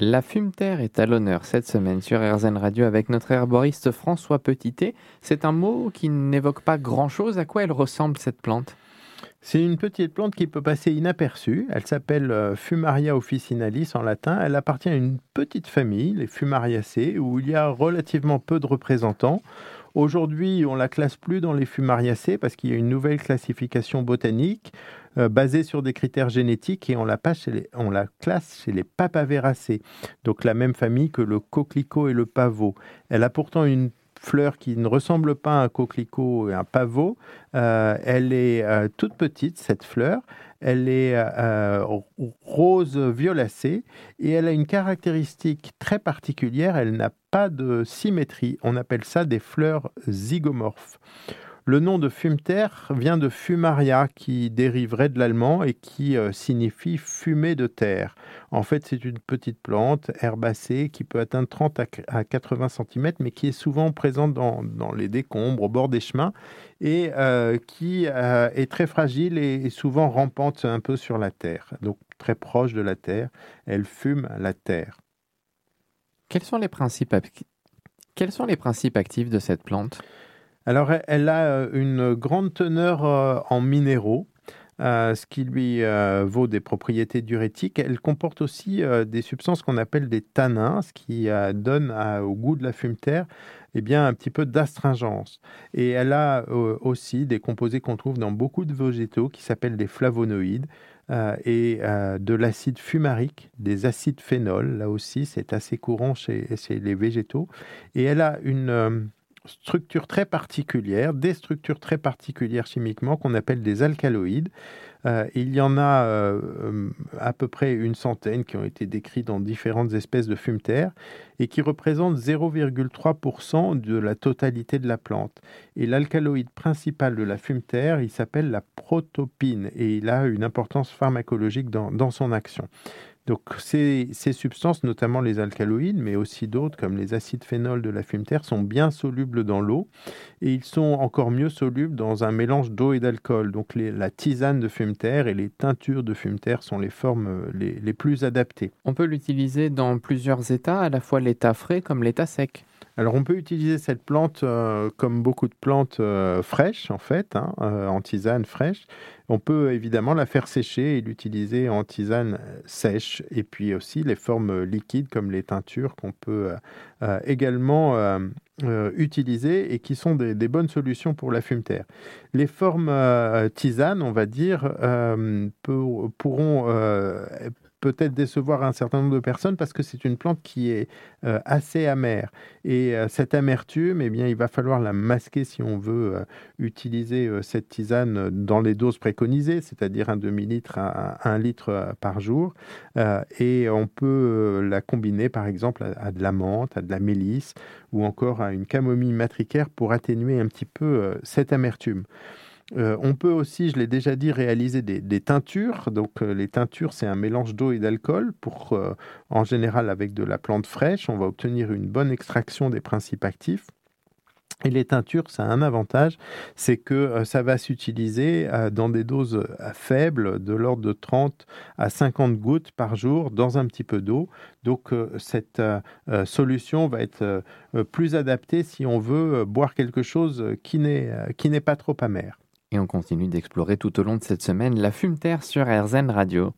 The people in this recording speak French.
La fumeterre est à l'honneur cette semaine sur RZN Radio avec notre herboriste François Petitet. C'est un mot qui n'évoque pas grand-chose. À quoi elle ressemble cette plante? C'est une petite plante qui peut passer inaperçue. Elle s'appelle euh, Fumaria officinalis en latin. Elle appartient à une petite famille, les Fumariacées, où il y a relativement peu de représentants. Aujourd'hui, on la classe plus dans les Fumariacées parce qu'il y a une nouvelle classification botanique euh, basée sur des critères génétiques et on la, classe chez les Papaveracées, donc la même famille que le coquelicot et le pavot. Elle a pourtant une fleur qui ne ressemble pas à un coquelicot et un pavot. Euh, elle est euh, toute petite, cette fleur. Elle est euh, rose violacée et elle a une caractéristique très particulière. Elle n'a pas de symétrie. On appelle ça des fleurs zygomorphes. Le nom de fumeterre vient de fumaria, qui dériverait de l'allemand et qui euh, signifie fumée de terre. En fait, c'est une petite plante herbacée qui peut atteindre 30 à 80 cm, mais qui est souvent présente dans, les décombres, au bord des chemins, et euh, qui euh, est très fragile et, souvent rampante un peu sur la terre. Donc très proche de la terre, elle fume la terre. Quels sont les principes actifs de cette plante? Alors, elle a euh, une grande teneur euh, en minéraux. Euh, ce qui lui vaut des propriétés diurétiques. Elle comporte aussi des substances qu'on appelle des tanins, ce qui donne au goût de la fumeterre eh bien, un petit peu d'astringence. Et elle a aussi des composés qu'on trouve dans beaucoup de végétaux qui s'appellent des flavonoïdes. et de l'acide fumarique, des acides phénols, là aussi c'est assez courant chez, chez, les végétaux. Et elle a une, structures très particulières, des structures très particulières chimiquement qu'on appelle des alcaloïdes. Euh, il y en a euh, à peu près une centaine qui ont été décrits dans différentes espèces de fumeterres et qui représentent 0,3% de la totalité de la plante. Et l'alcaloïde principal de la fumeterre, il s'appelle la protopine et il a une importance pharmacologique dans son action. Donc ces, substances, notamment les alcaloïdes, mais aussi d'autres comme les acides phénols de la fumeterre, sont bien solubles dans l'eau et ils sont encore mieux solubles dans un mélange d'eau et d'alcool. Donc la tisane de fumeterre et les teintures de fumeterre sont les formes euh, les plus adaptées. On peut l'utiliser dans plusieurs états, à la fois l'état frais comme l'état sec. Alors on peut utiliser cette plante euh, comme beaucoup de plantes euh, fraîches en fait, hein, euh, en tisane fraîche. On peut évidemment la faire sécher et l'utiliser en tisane sèche et puis aussi les formes liquides comme les teintures qu'on peut également utiliser et qui sont des, bonnes solutions pour la fumeterre. Les formes tisane, on va dire, pourront peut-être décevoir un certain nombre de personnes parce que c'est une plante qui est euh, assez amère. Et euh, cette amertume, eh bien, il va falloir la masquer si on veut euh, utiliser cette tisane dans les doses préconisées, c'est-à-dire un demi-litre à un litre par jour. et on peut la combiner, par exemple, à, à, de la menthe, à de la mélisse ou encore à une camomille matricaire pour atténuer un petit peu cette amertume. Euh, on peut aussi, je l'ai déjà dit, réaliser des, teintures. Donc euh, les teintures, c'est un mélange d'eau et d'alcool. Pour, euh, en général, avec de la plante fraîche, on va obtenir une bonne extraction des principes actifs. Et les teintures, ça a un avantage, c'est que ça va s'utiliser dans des doses faibles, de l'ordre de 30 à 50 gouttes par jour, dans un petit peu d'eau. Donc cette solution va être plus adaptée si on veut boire quelque chose qui n'est pas trop amer. Et on continue d'explorer tout au long de cette semaine la fumeterre sur RZN Radio.